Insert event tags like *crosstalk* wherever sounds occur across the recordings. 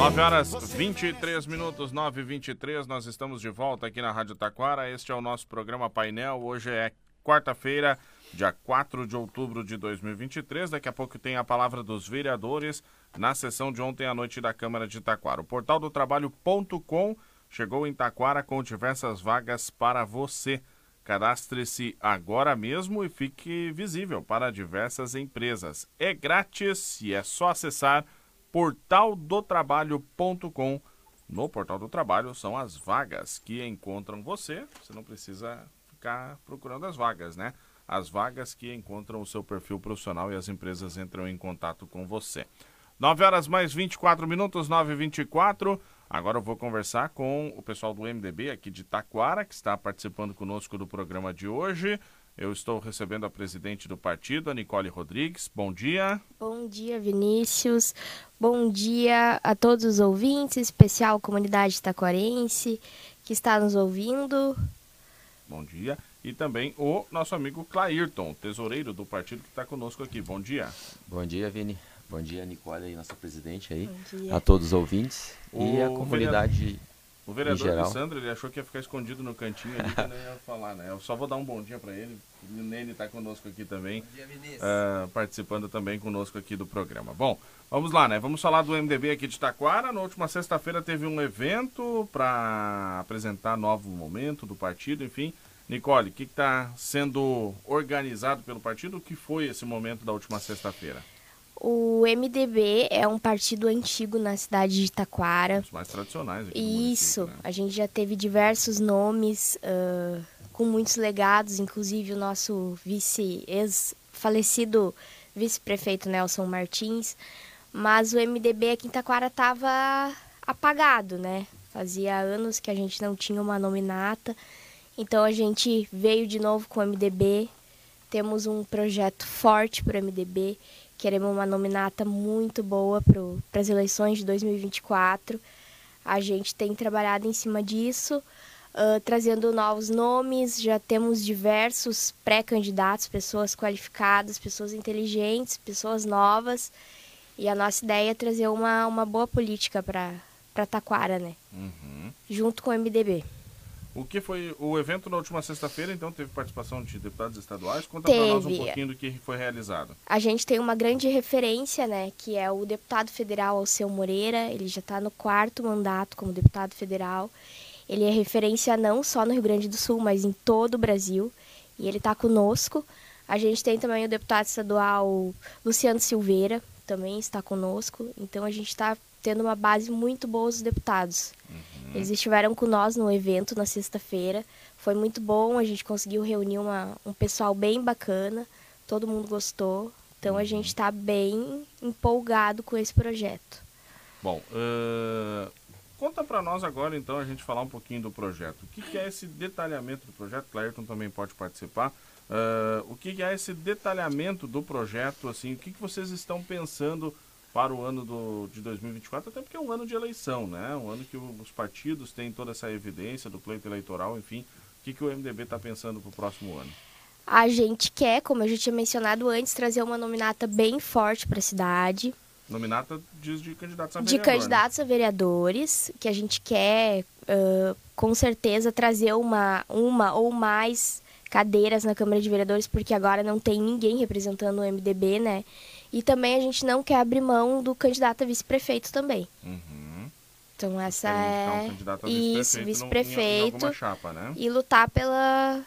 9 horas 23 minutos, 9 e 23 nós estamos de volta aqui na Rádio Taquara. Este é o nosso programa Painel. Hoje é quarta-feira, dia 4 de outubro de 2023. Daqui a pouco tem a palavra dos vereadores na sessão de ontem à noite da Câmara de Taquara. O portal do trabalho.com chegou em Taquara com diversas vagas para você. Cadastre-se agora mesmo e fique visível para diversas empresas. É grátis e é só acessar portaldotrabalho.com. No Portal do Trabalho são as vagas que encontram você. Você não precisa ficar procurando as vagas, né? As vagas que encontram o seu perfil profissional e as empresas entram em contato com você. 9 horas mais 24 minutos, 9 e 24 Agora eu vou conversar com o pessoal do MDB aqui de Taquara, que está participando conosco do programa de hoje. Eu estou recebendo a presidente do partido, a Nicole Rodrigues. Bom dia. Bom dia, Vinícius. Bom dia a todos os ouvintes, especial a comunidade taquarense que está nos ouvindo. Bom dia. E também o nosso amigo Clairton, tesoureiro do partido que está conosco aqui. Bom dia. Bom dia, Vini. Bom dia, Nicole, aí, nossa presidente aí. A todos os ouvintes o e a comunidade. Vereador, o vereador Alessandro, ele achou que ia ficar escondido no cantinho ali que não ia falar, né? Eu só vou dar um bom dia para ele. O Nene está conosco aqui também. Bom dia, uh, participando também conosco aqui do programa. Bom, vamos lá, né? Vamos falar do MDB aqui de Taquara. Na última sexta-feira teve um evento para apresentar novo momento do partido, enfim. Nicole, o que está sendo organizado pelo partido? O que foi esse momento da última sexta-feira? O MDB é um partido antigo na cidade de Itaquara. Os mais tradicionais aqui Isso, né? a gente já teve diversos nomes uh, com muitos legados, inclusive o nosso vice, ex-falecido vice-prefeito Nelson Martins. Mas o MDB aqui em Itaquara estava apagado, né? Fazia anos que a gente não tinha uma nominata. Então a gente veio de novo com o MDB. Temos um projeto forte para o MDB Queremos uma nominata muito boa para as eleições de 2024. A gente tem trabalhado em cima disso, uh, trazendo novos nomes. Já temos diversos pré-candidatos, pessoas qualificadas, pessoas inteligentes, pessoas novas. E a nossa ideia é trazer uma, uma boa política para Taquara, né? Uhum. Junto com o MDB. O que foi o evento na última sexta-feira, então teve participação de deputados estaduais? Conta para nós um pouquinho do que foi realizado. A gente tem uma grande referência, né, que é o deputado federal Alceu Moreira, ele já está no quarto mandato como deputado federal. Ele é referência não só no Rio Grande do Sul, mas em todo o Brasil, e ele está conosco. A gente tem também o deputado estadual Luciano Silveira, também está conosco. Então a gente está tendo uma base muito boa dos deputados. Uhum. Eles estiveram com nós no evento na sexta-feira. Foi muito bom, a gente conseguiu reunir uma, um pessoal bem bacana, todo mundo gostou. Então a gente está bem empolgado com esse projeto. Bom, uh, conta para nós agora então a gente falar um pouquinho do projeto. O que, que é esse detalhamento do projeto? Clairton também pode participar. Uh, o que, que é esse detalhamento do projeto? Assim, o que, que vocês estão pensando para o ano do, de 2024, até porque é um ano de eleição, né? Um ano que os partidos têm toda essa evidência do pleito eleitoral, enfim. O que, que o MDB está pensando para o próximo ano? A gente quer, como eu já tinha mencionado antes, trazer uma nominata bem forte para a cidade. Nominata diz de candidatos a vereadores. De né? candidatos né? a vereadores, que a gente quer, uh, com certeza, trazer uma, uma ou mais cadeiras na Câmara de Vereadores, porque agora não tem ninguém representando o MDB, né? E também a gente não quer abrir mão do candidato a vice-prefeito também. Uhum. Então essa é um isso, vice-prefeito né? e lutar pela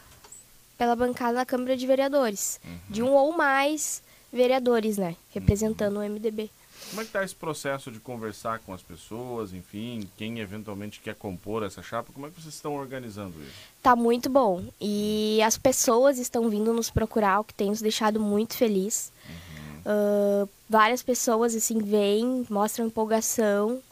pela bancada na Câmara de Vereadores, uhum. de um ou mais vereadores, né, representando uhum. o MDB. Como é que está esse processo de conversar com as pessoas, enfim, quem eventualmente quer compor essa chapa? Como é que vocês estão organizando isso? Tá muito bom. E as pessoas estão vindo nos procurar, o que tem nos deixado muito feliz. Uhum. Uh, várias pessoas assim vêm, mostram empolgação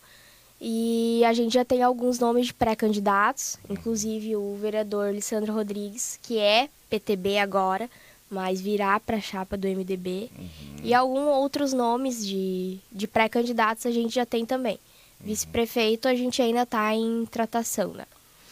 e a gente já tem alguns nomes de pré-candidatos, inclusive o vereador Lissandro Rodrigues, que é PTB agora, mas virá para a chapa do MDB. Uhum. E alguns outros nomes de, de pré-candidatos a gente já tem também. Uhum. Vice-prefeito a gente ainda está em tratação, né?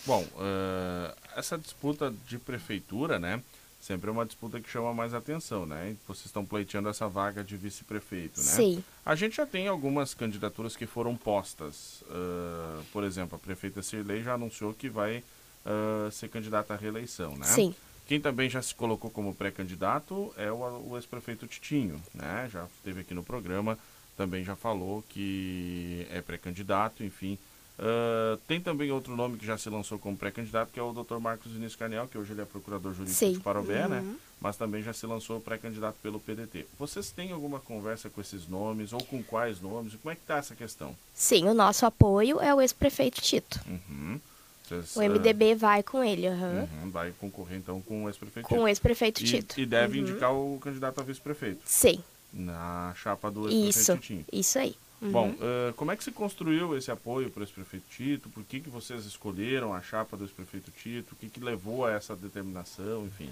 Bom, uh, essa disputa de prefeitura, né? Sempre é uma disputa que chama mais atenção, né? Vocês estão pleiteando essa vaga de vice-prefeito, né? Sim. A gente já tem algumas candidaturas que foram postas. Uh, por exemplo, a prefeita Cirlei já anunciou que vai uh, ser candidata à reeleição, né? Sim. Quem também já se colocou como pré-candidato é o, o ex-prefeito Titinho, né? Já esteve aqui no programa, também já falou que é pré-candidato, enfim. Uh, tem também outro nome que já se lançou como pré-candidato, que é o Dr. Marcos Vinícius Carniel, que hoje ele é procurador jurídico Sim. de Parobé, né? uhum. né? Mas também já se lançou pré-candidato pelo PDT. Vocês têm alguma conversa com esses nomes, ou com quais nomes? Como é que está essa questão? Sim, o nosso apoio é o ex-prefeito Tito. Uhum. Vocês, o MDB uh, vai com ele, uhum. Uhum, vai concorrer então com o ex-prefeito Com o ex-prefeito Tito. E, deve uhum. indicar o candidato a vice-prefeito. Sim. Na chapa do ex-prefeito Isso, isso aí. Uhum. Bom, uh, como é que se construiu esse apoio para o ex-prefeito Tito? Por que, que vocês escolheram a chapa do ex-prefeito Tito? O que, que levou a essa determinação, enfim?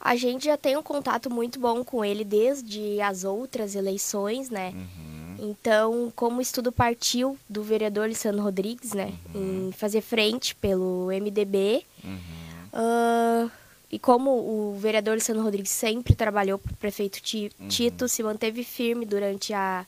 A gente já tem um contato muito bom com ele desde as outras eleições, né? Uhum. Então, como o estudo partiu do vereador Lissandro Rodrigues, né, uhum. em fazer frente pelo MDB, uhum. uh, e como o vereador Lissandro Rodrigues sempre trabalhou para o prefeito uhum. Tito, se manteve firme durante a,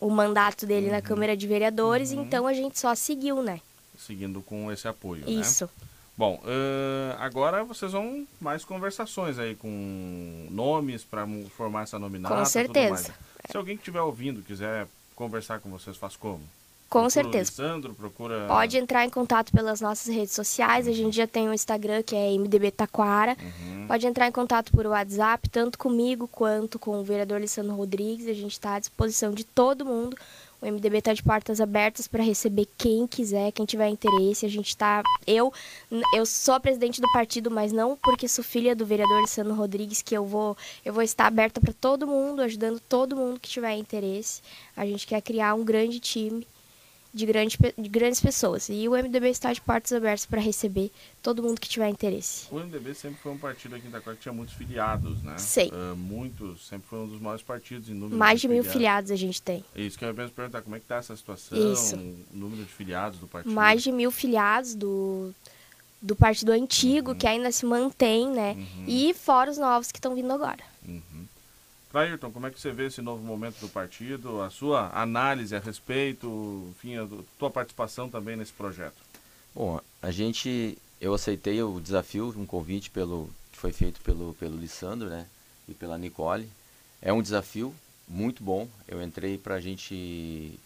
o mandato dele na uhum. Câmara de Vereadores, uhum. então a gente só seguiu, né? Seguindo com esse apoio, Isso. Né? Bom, uh, agora vocês vão mais conversações aí com nomes para formar essa nominata. Com certeza. Se alguém que estiver ouvindo quiser conversar com vocês, faz como? Com procura certeza. Sandro, procura. Pode entrar em contato pelas nossas redes sociais. A gente já tem um Instagram que é MDB Taquara. Uhum. Pode entrar em contato por WhatsApp, tanto comigo quanto com o vereador Lissandro Rodrigues. A gente está à disposição de todo mundo. O MDB está de portas abertas para receber quem quiser, quem tiver interesse. A gente está. Eu, eu sou a presidente do partido, mas não porque sou filha do vereador Luciano Rodrigues que eu vou, eu vou estar aberta para todo mundo, ajudando todo mundo que tiver interesse. A gente quer criar um grande time de, grande, de grandes pessoas. E o MDB está de portas abertas para receber todo mundo que tiver interesse. O MDB sempre foi um partido aqui em Itaquá que tinha muitos filiados, né? Sei. Uh, muitos, sempre foi um dos maiores partidos em número Mais de, de mil filiados a gente tem. Isso que eu ia mesmo perguntar, como é que está essa situação? Isso. O número de filiados do partido? Mais de mil filiados do, do partido antigo, uhum. que ainda se mantém, né? Uhum. E fora os novos que estão vindo agora. Clairton, como é que você vê esse novo momento do partido, a sua análise a respeito, enfim, a tua participação também nesse projeto? Bom, a gente, eu aceitei o desafio, um convite pelo que foi feito pelo pelo Lissandro, né, e pela Nicole. É um desafio muito bom. Eu entrei para a gente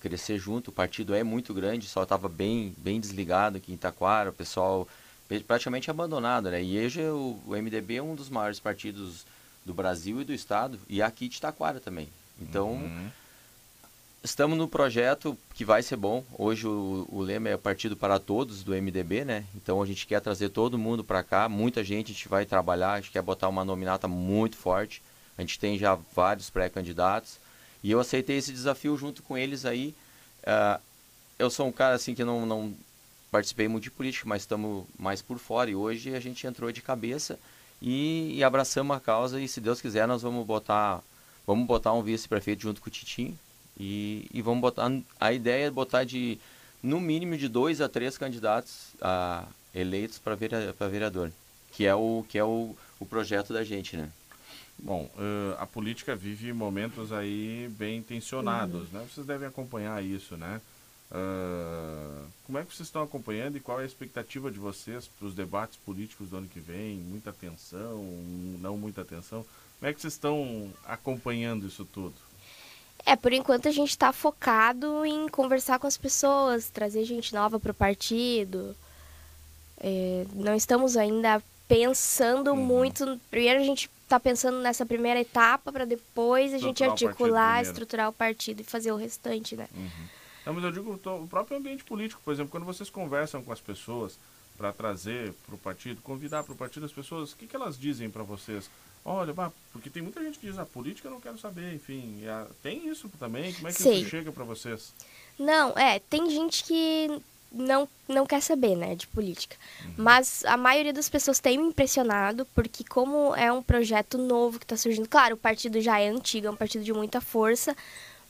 crescer junto. O partido é muito grande, só estava bem bem desligado aqui em Itaquara, o pessoal praticamente abandonado, né? E hoje o MDB é um dos maiores partidos do Brasil e do Estado, e aqui de Taquara também. Então, uhum. estamos no projeto que vai ser bom. Hoje o, o, lema é Partido para Todos, do MDB, né? Então a gente quer trazer todo mundo para cá, muita gente, a gente vai trabalhar, a gente quer botar uma nominata muito forte. A gente tem já vários pré-candidatos. E eu aceitei esse desafio junto com eles aí. Uh, eu sou um cara assim que não, não participei muito de política, mas estamos mais por fora. E hoje a gente entrou de cabeça e, e, abraçamos a causa e se Deus quiser nós vamos botar vamos botar um vice-prefeito junto com o Titinho e, e vamos botar a ideia é botar de no mínimo de dois a três candidatos a, eleitos para vereador que é o que é o, o projeto da gente né Bom, uh, a política vive momentos aí bem tensionados, uhum. né? Vocês devem acompanhar isso, né? Uh, como é que vocês estão acompanhando e qual é a expectativa de vocês para os debates políticos do ano que vem? Muita atenção, não muita atenção? Como é que vocês estão acompanhando isso tudo? É, por enquanto a gente está focado em conversar com as pessoas, trazer gente nova para o partido. É, não estamos ainda pensando uhum. muito. Primeiro a gente está pensando nessa primeira etapa para depois a gente articular, estruturar o partido e fazer o restante, né? Uhum. Não, mas eu digo o próprio ambiente político, por exemplo, quando vocês conversam com as pessoas para trazer para o partido, convidar para o partido as pessoas, o que, que elas dizem para vocês? Olha, porque tem muita gente que diz a política eu não quero saber, enfim, tem isso também? Como é que Sim. isso chega para vocês? Não, é, tem gente que não, não quer saber, né, de política. Uhum. Mas a maioria das pessoas tem me impressionado, porque como é um projeto novo que está surgindo, claro, o partido já é antigo, é um partido de muita força,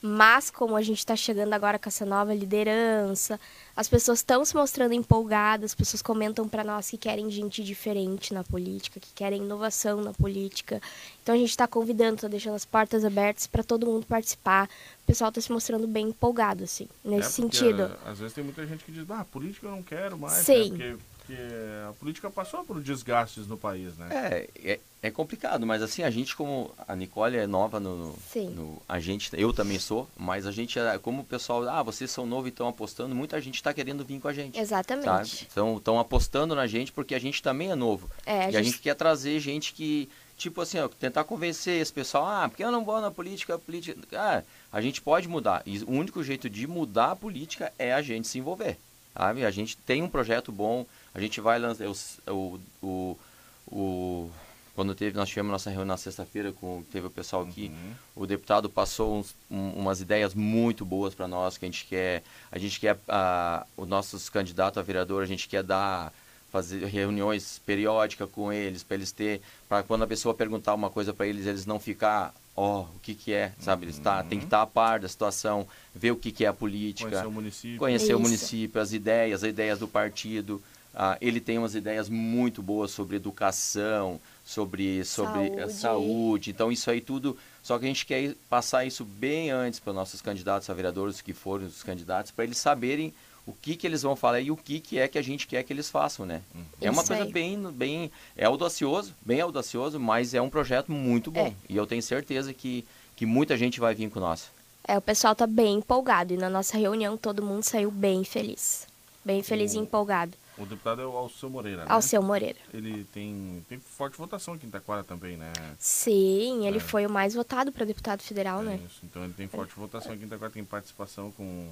Mas como a gente está chegando agora com essa nova liderança, as pessoas estão se mostrando empolgadas, as pessoas comentam para nós que querem gente diferente na política, que querem inovação na política. Então a gente está convidando, está deixando as portas abertas para todo mundo participar. O pessoal está se mostrando bem empolgado, assim, nesse é sentido. Às vezes tem muita gente que diz, ah, política eu não quero mais, Sim. Né? Porque porque a política passou por desgastes no país, né? É, é, é, complicado, mas assim, a gente como a Nicole é nova no, Sim. no a gente, eu também sou, mas a gente é, como o pessoal, ah, vocês são novos e estão apostando, muita gente está querendo vir com a gente. Exatamente. Então, estão apostando na gente porque a gente também é novo. É, a e gente... a gente quer trazer gente que tipo assim, ó, tentar convencer esse pessoal, ah, porque eu não vou na política, a política, ah, a gente pode mudar. E o único jeito de mudar a política é a gente se envolver. Sabe? A gente tem um projeto bom, a gente vai lançar o, o, o, quando teve, nós tivemos nossa reunião na sexta-feira com teve o pessoal aqui, uhum. o deputado passou uns, um, umas ideias muito boas para nós que a gente quer, a gente quer a, os nossos candidatos a vereador, a gente quer dar fazer reuniões periódicas com eles para eles ter para quando a pessoa perguntar uma coisa para eles eles não ficar ó, oh, o que que é, sabe? Eles tá, tem que estar tá a par da situação, ver o que que é a política, conhecer o município, conhecer Isso. o município, as ideias, as ideias do partido. Ah, ele tem umas ideias muito boas sobre educação, sobre, sobre saúde. saúde. Então, isso aí tudo. Só que a gente quer passar isso bem antes para os nossos candidatos a vereadores, que forem os candidatos, para eles saberem o que, que eles vão falar e o que, que é que a gente quer que eles façam, né? Uhum. É uma coisa bem, bem. É audacioso, bem audacioso, mas é um projeto muito bom. É. E eu tenho certeza que, que muita gente vai vir com nós. É, o pessoal tá bem empolgado. E na nossa reunião todo mundo saiu bem feliz. Bem feliz e empolgado. O deputado é o Alceu Moreira, né? Alceu Moreira. Ele tem, tem forte votação aqui em Taquara também, né? Sim, ele é. foi o mais votado para deputado federal, é né? Isso. Então ele tem forte é. votação aqui em Taquara, tem participação com...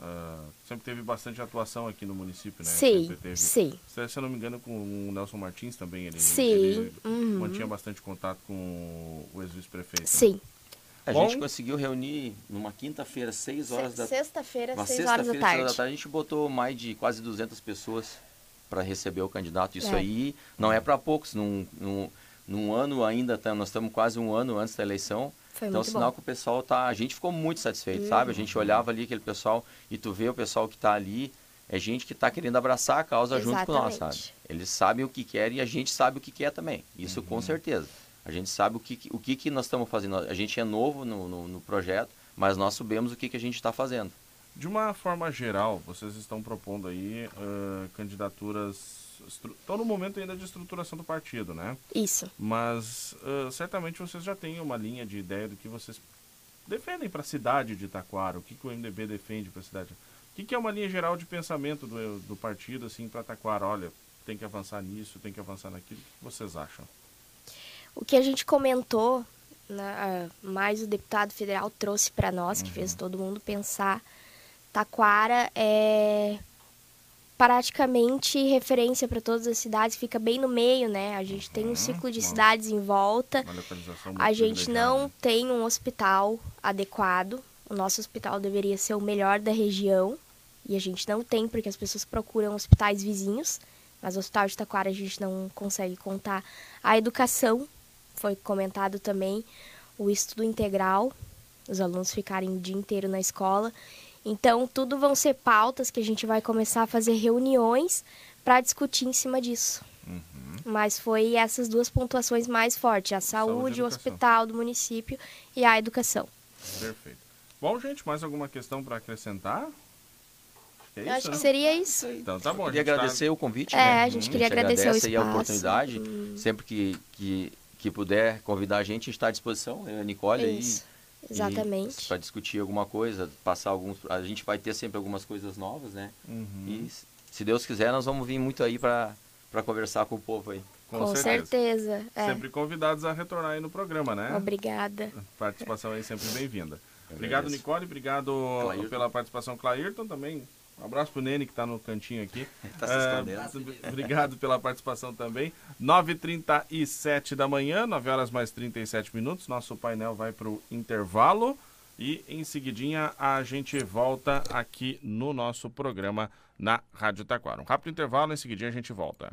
Uh, sempre teve bastante atuação aqui no município, né? Sim, sim. Se, se eu não me engano, com o Nelson Martins também, ele, sim. ele uhum. mantinha bastante contato com o ex-vice-prefeito. Sim. Né? A Bom, gente conseguiu reunir numa quinta-feira, 6 horas da Sexta-feira, 6 sexta horas da tarde. da tarde. A gente botou mais de quase 200 pessoas para receber o candidato. Isso é. aí não é para poucos. Num, num, num, ano ainda, tá, nós estamos quase um ano antes da eleição. Foi então, sinal bom. que o pessoal tá. A gente ficou muito satisfeito, uhum. sabe? A gente olhava ali aquele pessoal e tu vê o pessoal que está ali. É gente que está querendo abraçar a causa Exatamente. junto com nós, sabe? Eles sabem o que querem e a gente sabe o que quer também. Isso uhum. com certeza. A gente sabe o que, o que, que nós estamos fazendo. A gente é novo no, no, no projeto, mas nós sabemos o que, que a gente está fazendo. De uma forma geral, vocês estão propondo aí uh, candidaturas. Estão no momento ainda de estruturação do partido, né? Isso. Mas uh, certamente vocês já têm uma linha de ideia do que vocês defendem para a cidade de Taquara, o que, que o MDB defende para a cidade. O que, que é uma linha geral de pensamento do, do partido assim para Taquara? Olha, tem que avançar nisso, tem que avançar naquilo. O que vocês acham? O que a gente comentou, né, mais o deputado federal trouxe para nós, que uhum. fez todo mundo pensar, Taquara é praticamente referência para todas as cidades, fica bem no meio, né? A gente uhum. tem um uhum. ciclo de cidades em volta. A gente não tem um hospital adequado. O nosso hospital deveria ser o melhor da região. E a gente não tem, porque as pessoas procuram hospitais vizinhos. Mas o hospital de Taquara a gente não consegue contar. A educação foi comentado também o estudo integral, os alunos ficarem o dia inteiro na escola. Então, tudo vão ser pautas que a gente vai começar a fazer reuniões para discutir em cima disso. Uhum. Mas foi essas duas pontuações mais fortes: a saúde, saúde o hospital do município e a educação. Perfeito. Bom, gente, mais alguma questão para acrescentar? É isso, Acho né? que seria isso. Então tá bom. Queria tá agradecer tá... o convite. É, né? a gente queria agradecer o espaço. e a oportunidade. Hum. Sempre que, que que puder convidar a gente, está à disposição. A Nicole Isso. aí. Exatamente. Para discutir alguma coisa, passar alguns. A gente vai ter sempre algumas coisas novas, né? Uhum. E se Deus quiser, nós vamos vir muito aí para conversar com o povo aí. Com, com certeza. certeza. É. Sempre convidados a retornar aí no programa, né? Obrigada. Participação aí sempre bem-vinda. Obrigado, Nicole. Obrigado Clairton. pela participação, Clairton, também. Um abraço pro Nene que está no cantinho aqui. *laughs* tá se escondendo. Uh, obrigado pela participação também. 9h37 da manhã, 9 horas mais 37 minutos. Nosso painel vai para o intervalo. E em seguidinha a gente volta aqui no nosso programa na Rádio Taquara. Um rápido intervalo, em seguidinha a gente volta.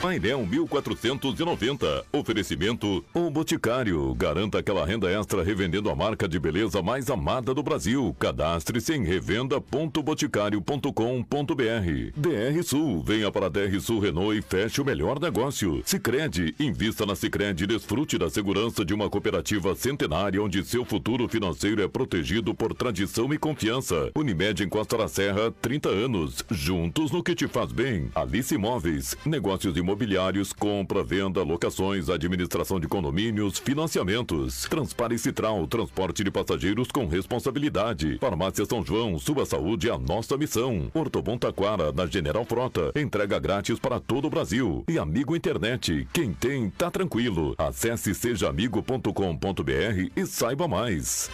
Painel 1490. Oferecimento O Boticário. Garanta aquela renda extra revendendo a marca de beleza mais amada do Brasil. Cadastre-se em revenda.boticário.com.br. DR Sul. Venha para a DR Sul Renault e feche o melhor negócio. Sicredi. Invista na Sicredi e desfrute da segurança de uma cooperativa centenária onde seu futuro financeiro é protegido por tradição e confiança. Unimed em Costa da Serra, 30 anos. Juntos no que te faz bem. Alice Imóveis. Negócios imobiliários imobiliários, compra, venda, locações, administração de condomínios, financiamentos. Transpare Citral, transporte de passageiros com responsabilidade. Farmácia São João, sua saúde é a nossa missão. Ortobon Taquara, na General Frota, entrega grátis para todo o Brasil. E Amigo Internet, quem tem, tá tranquilo. Acesse sejaamigo.com.br e saiba mais.